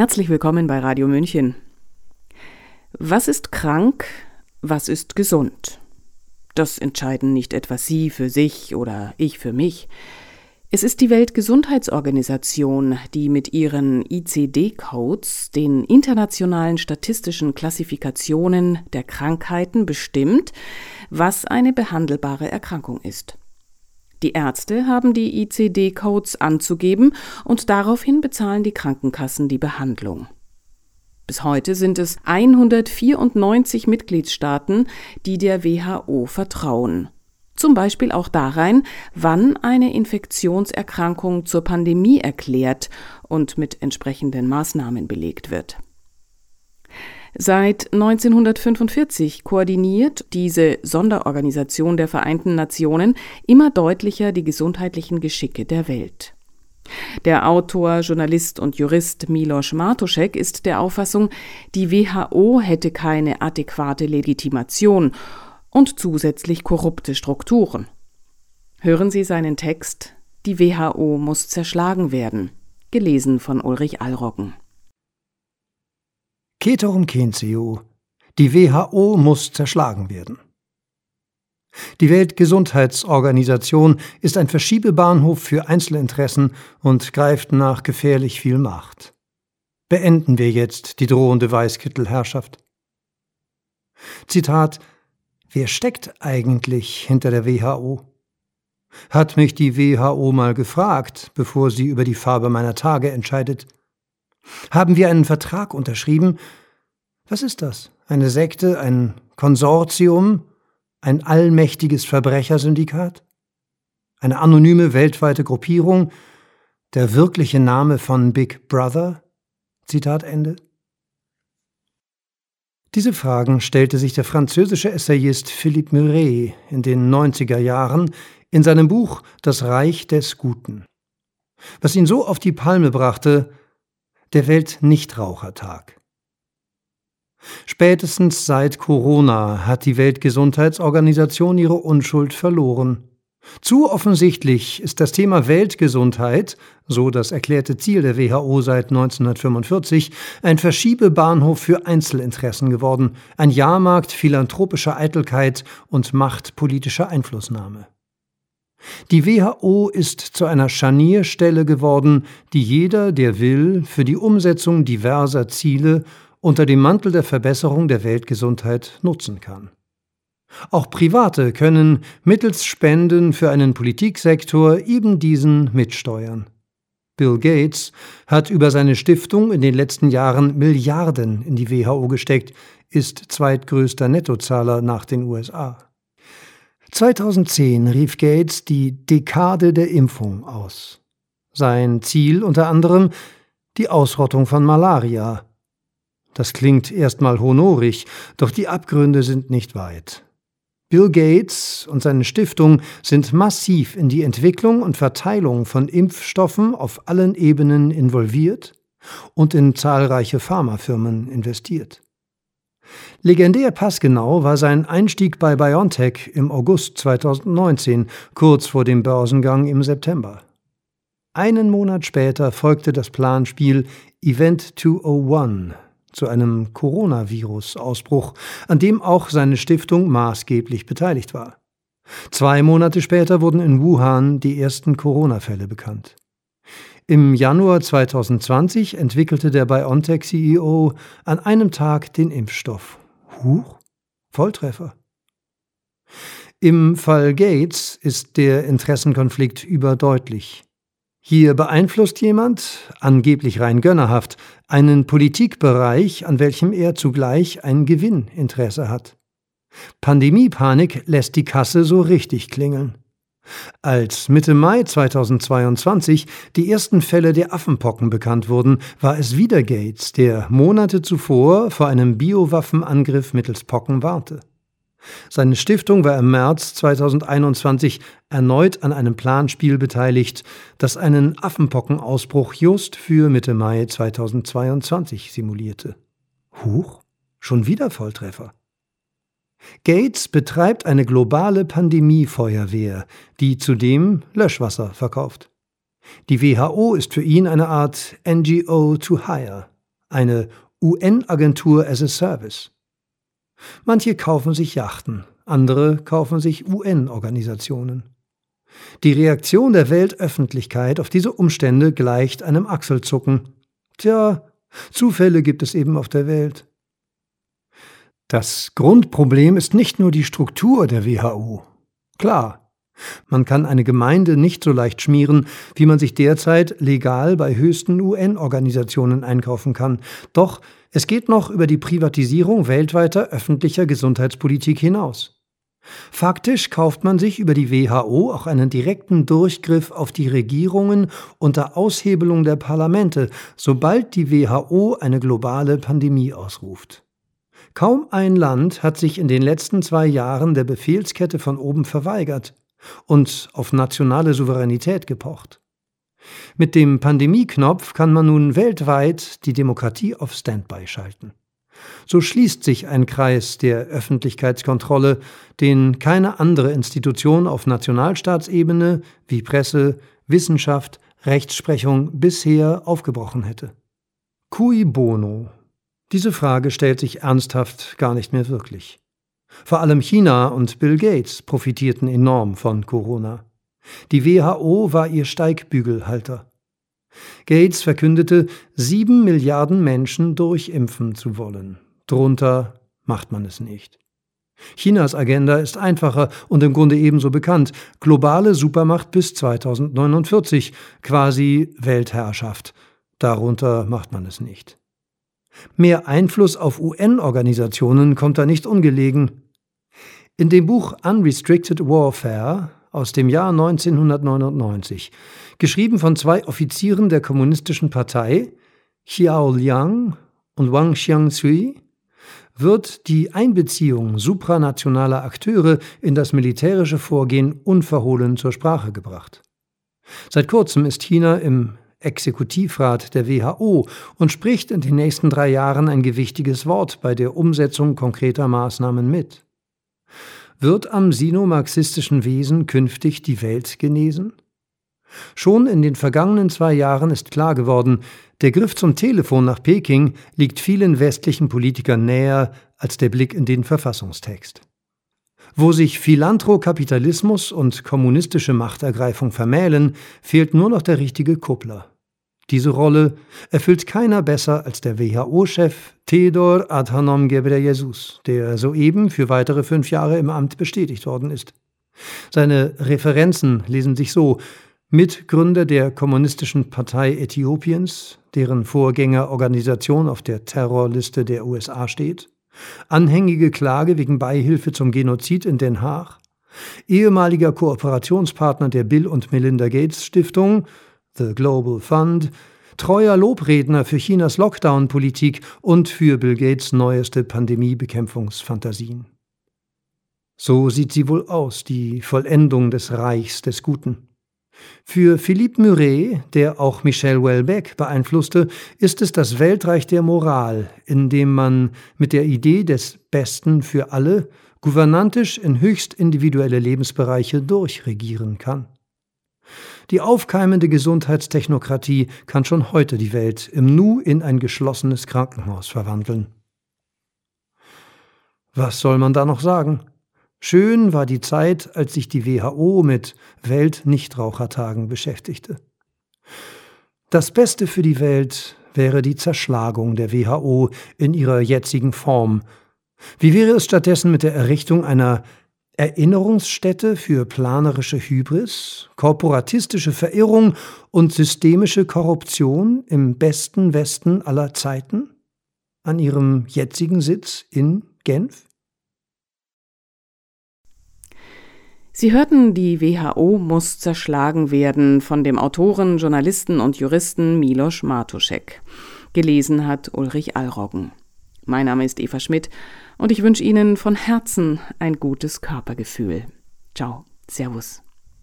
Herzlich willkommen bei Radio München. Was ist krank? Was ist gesund? Das entscheiden nicht etwa Sie für sich oder ich für mich. Es ist die Weltgesundheitsorganisation, die mit ihren ICD-Codes, den internationalen statistischen Klassifikationen der Krankheiten, bestimmt, was eine behandelbare Erkrankung ist. Die Ärzte haben die ICD-Codes anzugeben und daraufhin bezahlen die Krankenkassen die Behandlung. Bis heute sind es 194 Mitgliedstaaten, die der WHO vertrauen. Zum Beispiel auch darein, wann eine Infektionserkrankung zur Pandemie erklärt und mit entsprechenden Maßnahmen belegt wird. Seit 1945 koordiniert diese Sonderorganisation der Vereinten Nationen immer deutlicher die gesundheitlichen Geschicke der Welt. Der Autor, Journalist und Jurist Milos Martuszek ist der Auffassung, die WHO hätte keine adäquate Legitimation und zusätzlich korrupte Strukturen. Hören Sie seinen Text Die WHO muss zerschlagen werden, gelesen von Ulrich Allroggen. Ceterum censeo. Die WHO muss zerschlagen werden. Die Weltgesundheitsorganisation ist ein Verschiebebahnhof für Einzelinteressen und greift nach gefährlich viel Macht. Beenden wir jetzt die drohende Weißkittelherrschaft. Zitat Wer steckt eigentlich hinter der WHO? Hat mich die WHO mal gefragt, bevor sie über die Farbe meiner Tage entscheidet. Haben wir einen Vertrag unterschrieben? Was ist das? Eine Sekte, ein Konsortium, ein allmächtiges Verbrechersyndikat? Eine anonyme weltweite Gruppierung? Der wirkliche Name von Big Brother? Zitat Ende. Diese Fragen stellte sich der französische Essayist Philippe Muret in den 90er Jahren in seinem Buch Das Reich des Guten. Was ihn so auf die Palme brachte, der Weltnichtrauchertag. Spätestens seit Corona hat die Weltgesundheitsorganisation ihre Unschuld verloren. Zu offensichtlich ist das Thema Weltgesundheit, so das erklärte Ziel der WHO seit 1945, ein Verschiebebahnhof für Einzelinteressen geworden, ein Jahrmarkt philanthropischer Eitelkeit und machtpolitischer Einflussnahme. Die WHO ist zu einer Scharnierstelle geworden, die jeder, der will, für die Umsetzung diverser Ziele unter dem Mantel der Verbesserung der Weltgesundheit nutzen kann. Auch Private können mittels Spenden für einen Politiksektor eben diesen mitsteuern. Bill Gates hat über seine Stiftung in den letzten Jahren Milliarden in die WHO gesteckt, ist zweitgrößter Nettozahler nach den USA. 2010 rief Gates die Dekade der Impfung aus. Sein Ziel unter anderem die Ausrottung von Malaria. Das klingt erstmal honorig, doch die Abgründe sind nicht weit. Bill Gates und seine Stiftung sind massiv in die Entwicklung und Verteilung von Impfstoffen auf allen Ebenen involviert und in zahlreiche Pharmafirmen investiert. Legendär passgenau war sein Einstieg bei BioNTech im August 2019, kurz vor dem Börsengang im September. Einen Monat später folgte das Planspiel Event 201 zu einem Coronavirus-Ausbruch, an dem auch seine Stiftung maßgeblich beteiligt war. Zwei Monate später wurden in Wuhan die ersten Corona-Fälle bekannt. Im Januar 2020 entwickelte der BioNTech-CEO an einem Tag den Impfstoff. Huch, Volltreffer. Im Fall Gates ist der Interessenkonflikt überdeutlich. Hier beeinflusst jemand, angeblich rein gönnerhaft, einen Politikbereich, an welchem er zugleich ein Gewinninteresse hat. Pandemiepanik lässt die Kasse so richtig klingeln. Als Mitte Mai 2022 die ersten Fälle der Affenpocken bekannt wurden, war es wieder Gates, der Monate zuvor vor einem Biowaffenangriff mittels Pocken warnte. Seine Stiftung war im März 2021 erneut an einem Planspiel beteiligt, das einen Affenpockenausbruch just für Mitte Mai 2022 simulierte. Huch, schon wieder Volltreffer. Gates betreibt eine globale Pandemiefeuerwehr, die zudem Löschwasser verkauft. Die WHO ist für ihn eine Art NGO to hire. eine UN-Agentur as a Service. Manche kaufen sich Yachten, andere kaufen sich UN-Organisationen. Die Reaktion der Weltöffentlichkeit auf diese Umstände gleicht einem Achselzucken. Tja, Zufälle gibt es eben auf der Welt. Das Grundproblem ist nicht nur die Struktur der WHO. Klar, man kann eine Gemeinde nicht so leicht schmieren, wie man sich derzeit legal bei höchsten UN-Organisationen einkaufen kann. Doch es geht noch über die Privatisierung weltweiter öffentlicher Gesundheitspolitik hinaus. Faktisch kauft man sich über die WHO auch einen direkten Durchgriff auf die Regierungen unter Aushebelung der Parlamente, sobald die WHO eine globale Pandemie ausruft. Kaum ein Land hat sich in den letzten zwei Jahren der Befehlskette von oben verweigert und auf nationale Souveränität gepocht. Mit dem Pandemieknopf kann man nun weltweit die Demokratie auf Standby schalten. So schließt sich ein Kreis der Öffentlichkeitskontrolle, den keine andere Institution auf Nationalstaatsebene wie Presse, Wissenschaft, Rechtsprechung bisher aufgebrochen hätte. Cui bono diese Frage stellt sich ernsthaft gar nicht mehr wirklich. Vor allem China und Bill Gates profitierten enorm von Corona. Die WHO war ihr Steigbügelhalter. Gates verkündete, sieben Milliarden Menschen durchimpfen zu wollen. Drunter macht man es nicht. Chinas Agenda ist einfacher und im Grunde ebenso bekannt. Globale Supermacht bis 2049, quasi Weltherrschaft. Darunter macht man es nicht. Mehr Einfluss auf UN-Organisationen kommt da nicht ungelegen. In dem Buch Unrestricted Warfare aus dem Jahr 1999, geschrieben von zwei Offizieren der Kommunistischen Partei, Xiao Liang und Wang Xiangshui, wird die Einbeziehung supranationaler Akteure in das militärische Vorgehen unverhohlen zur Sprache gebracht. Seit kurzem ist China im Exekutivrat der WHO und spricht in den nächsten drei Jahren ein gewichtiges Wort bei der Umsetzung konkreter Maßnahmen mit. Wird am sinomarxistischen Wesen künftig die Welt genesen? Schon in den vergangenen zwei Jahren ist klar geworden, der Griff zum Telefon nach Peking liegt vielen westlichen Politikern näher als der Blick in den Verfassungstext. Wo sich Philanthrokapitalismus und kommunistische Machtergreifung vermählen, fehlt nur noch der richtige Kuppler. Diese Rolle erfüllt keiner besser als der WHO-Chef Theodor Adhanom Ghebreyesus, der soeben für weitere fünf Jahre im Amt bestätigt worden ist. Seine Referenzen lesen sich so. Mitgründer der Kommunistischen Partei Äthiopiens, deren Vorgängerorganisation auf der Terrorliste der USA steht, anhängige Klage wegen Beihilfe zum Genozid in Den Haag, ehemaliger Kooperationspartner der Bill und Melinda Gates Stiftung, The Global Fund, treuer Lobredner für Chinas Lockdown-Politik und für Bill Gates neueste Pandemiebekämpfungsfantasien. So sieht sie wohl aus, die Vollendung des Reichs des Guten. Für Philippe Muret, der auch Michel Houellebecq beeinflusste, ist es das Weltreich der Moral, in dem man mit der Idee des Besten für alle gouvernantisch in höchst individuelle Lebensbereiche durchregieren kann. Die aufkeimende Gesundheitstechnokratie kann schon heute die Welt im Nu in ein geschlossenes Krankenhaus verwandeln. Was soll man da noch sagen? Schön war die Zeit, als sich die WHO mit Weltnichtrauchertagen beschäftigte. Das Beste für die Welt wäre die Zerschlagung der WHO in ihrer jetzigen Form. Wie wäre es stattdessen mit der Errichtung einer Erinnerungsstätte für planerische Hybris, korporatistische Verirrung und systemische Korruption im besten Westen aller Zeiten? An ihrem jetzigen Sitz in Genf? Sie hörten, die WHO muss zerschlagen werden von dem Autoren, Journalisten und Juristen Milos Martuschek. Gelesen hat Ulrich Allroggen. Mein Name ist Eva Schmidt und ich wünsche Ihnen von Herzen ein gutes Körpergefühl. Ciao, Servus.